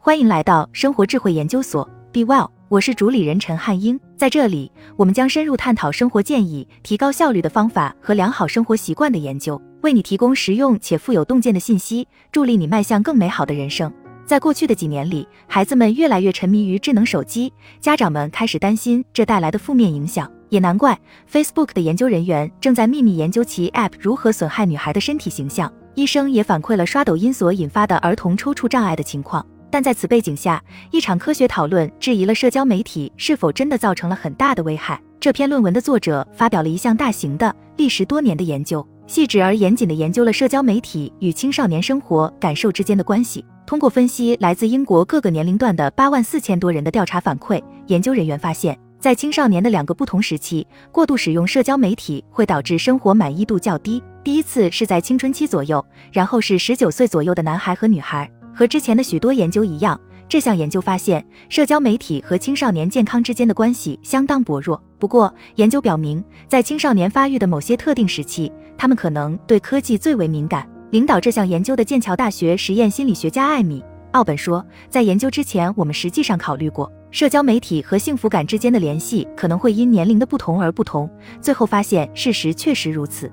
欢迎来到生活智慧研究所，Be Well，我是主理人陈汉英。在这里，我们将深入探讨生活建议、提高效率的方法和良好生活习惯的研究，为你提供实用且富有洞见的信息，助力你迈向更美好的人生。在过去的几年里，孩子们越来越沉迷于智能手机，家长们开始担心这带来的负面影响。也难怪，Facebook 的研究人员正在秘密研究其 App 如何损害女孩的身体形象。医生也反馈了刷抖音所引发的儿童抽搐障碍的情况。但在此背景下，一场科学讨论质疑了社交媒体是否真的造成了很大的危害。这篇论文的作者发表了一项大型的、历时多年的研究，细致而严谨地研究了社交媒体与青少年生活感受之间的关系。通过分析来自英国各个年龄段的八万四千多人的调查反馈，研究人员发现，在青少年的两个不同时期，过度使用社交媒体会导致生活满意度较低。第一次是在青春期左右，然后是十九岁左右的男孩和女孩。和之前的许多研究一样，这项研究发现，社交媒体和青少年健康之间的关系相当薄弱。不过，研究表明，在青少年发育的某些特定时期，他们可能对科技最为敏感。领导这项研究的剑桥大学实验心理学家艾米·奥本说，在研究之前，我们实际上考虑过社交媒体和幸福感之间的联系可能会因年龄的不同而不同。最后发现，事实确实如此。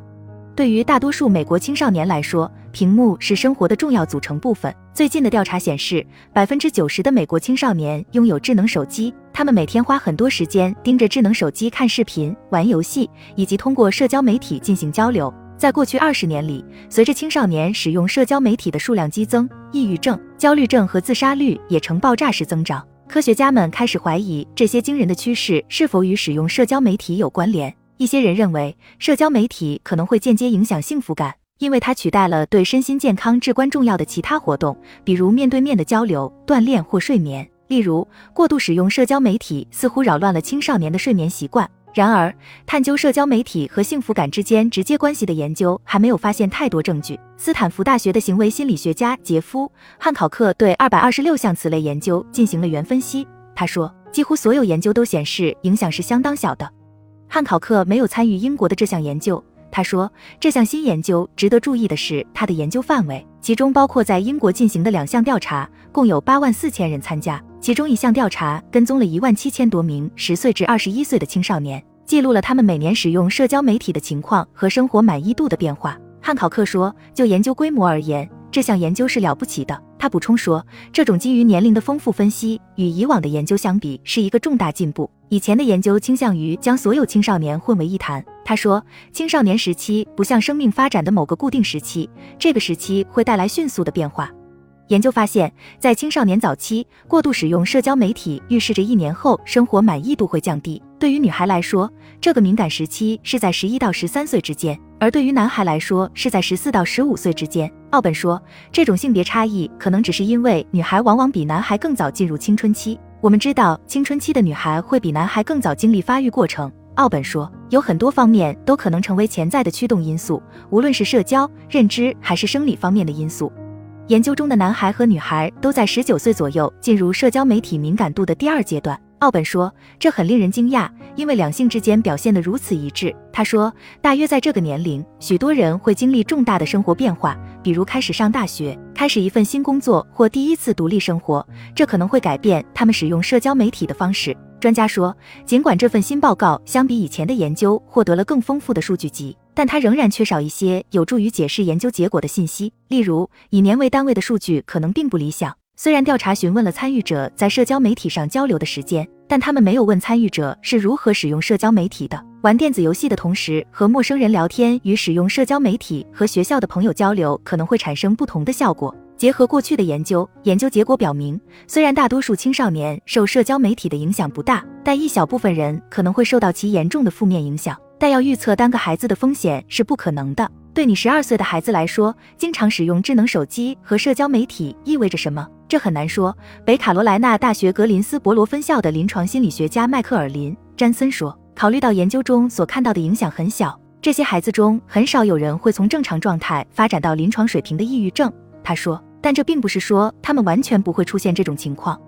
对于大多数美国青少年来说，屏幕是生活的重要组成部分。最近的调查显示，百分之九十的美国青少年拥有智能手机，他们每天花很多时间盯着智能手机看视频、玩游戏，以及通过社交媒体进行交流。在过去二十年里，随着青少年使用社交媒体的数量激增，抑郁症、焦虑症和自杀率也呈爆炸式增长。科学家们开始怀疑这些惊人的趋势是否与使用社交媒体有关联。一些人认为，社交媒体可能会间接影响幸福感，因为它取代了对身心健康至关重要的其他活动，比如面对面的交流、锻炼或睡眠。例如，过度使用社交媒体似乎扰乱了青少年的睡眠习惯。然而，探究社交媒体和幸福感之间直接关系的研究还没有发现太多证据。斯坦福大学的行为心理学家杰夫·汉考克对二百二十六项此类研究进行了原分析。他说，几乎所有研究都显示影响是相当小的。汉考克没有参与英国的这项研究。他说，这项新研究值得注意的是它的研究范围，其中包括在英国进行的两项调查，共有八万四千人参加。其中一项调查跟踪了一万七千多名十岁至二十一岁的青少年，记录了他们每年使用社交媒体的情况和生活满意度的变化。汉考克说，就研究规模而言，这项研究是了不起的。他补充说，这种基于年龄的丰富分析与以往的研究相比是一个重大进步。以前的研究倾向于将所有青少年混为一谈。他说，青少年时期不像生命发展的某个固定时期，这个时期会带来迅速的变化。研究发现，在青少年早期过度使用社交媒体，预示着一年后生活满意度会降低。对于女孩来说，这个敏感时期是在十一到十三岁之间，而对于男孩来说是在十四到十五岁之间。奥本说，这种性别差异可能只是因为女孩往往比男孩更早进入青春期。我们知道，青春期的女孩会比男孩更早经历发育过程。奥本说，有很多方面都可能成为潜在的驱动因素，无论是社交、认知还是生理方面的因素。研究中的男孩和女孩都在十九岁左右进入社交媒体敏感度的第二阶段。奥本说，这很令人惊讶，因为两性之间表现得如此一致。他说，大约在这个年龄，许多人会经历重大的生活变化，比如开始上大学、开始一份新工作或第一次独立生活，这可能会改变他们使用社交媒体的方式。专家说，尽管这份新报告相比以前的研究获得了更丰富的数据集。但它仍然缺少一些有助于解释研究结果的信息，例如以年为单位的数据可能并不理想。虽然调查询问了参与者在社交媒体上交流的时间，但他们没有问参与者是如何使用社交媒体的。玩电子游戏的同时和陌生人聊天与使用社交媒体和学校的朋友交流可能会产生不同的效果。结合过去的研究，研究结果表明，虽然大多数青少年受社交媒体的影响不大，但一小部分人可能会受到其严重的负面影响。但要预测单个孩子的风险是不可能的。对你十二岁的孩子来说，经常使用智能手机和社交媒体意味着什么？这很难说。北卡罗来纳大学格林斯伯罗分校的临床心理学家迈克尔林·詹森说：“考虑到研究中所看到的影响很小，这些孩子中很少有人会从正常状态发展到临床水平的抑郁症。”他说：“但这并不是说他们完全不会出现这种情况。”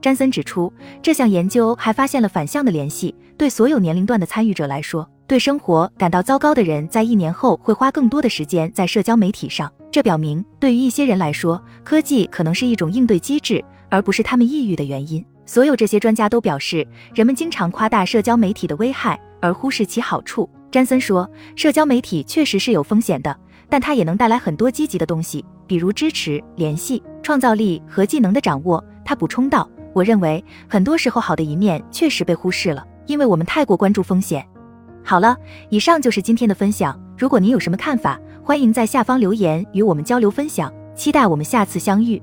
詹森指出，这项研究还发现了反向的联系，对所有年龄段的参与者来说。对生活感到糟糕的人，在一年后会花更多的时间在社交媒体上。这表明，对于一些人来说，科技可能是一种应对机制，而不是他们抑郁的原因。所有这些专家都表示，人们经常夸大社交媒体的危害，而忽视其好处。詹森说，社交媒体确实是有风险的，但它也能带来很多积极的东西，比如支持、联系、创造力和技能的掌握。他补充道：“我认为，很多时候好的一面确实被忽视了，因为我们太过关注风险。”好了，以上就是今天的分享。如果您有什么看法，欢迎在下方留言与我们交流分享。期待我们下次相遇。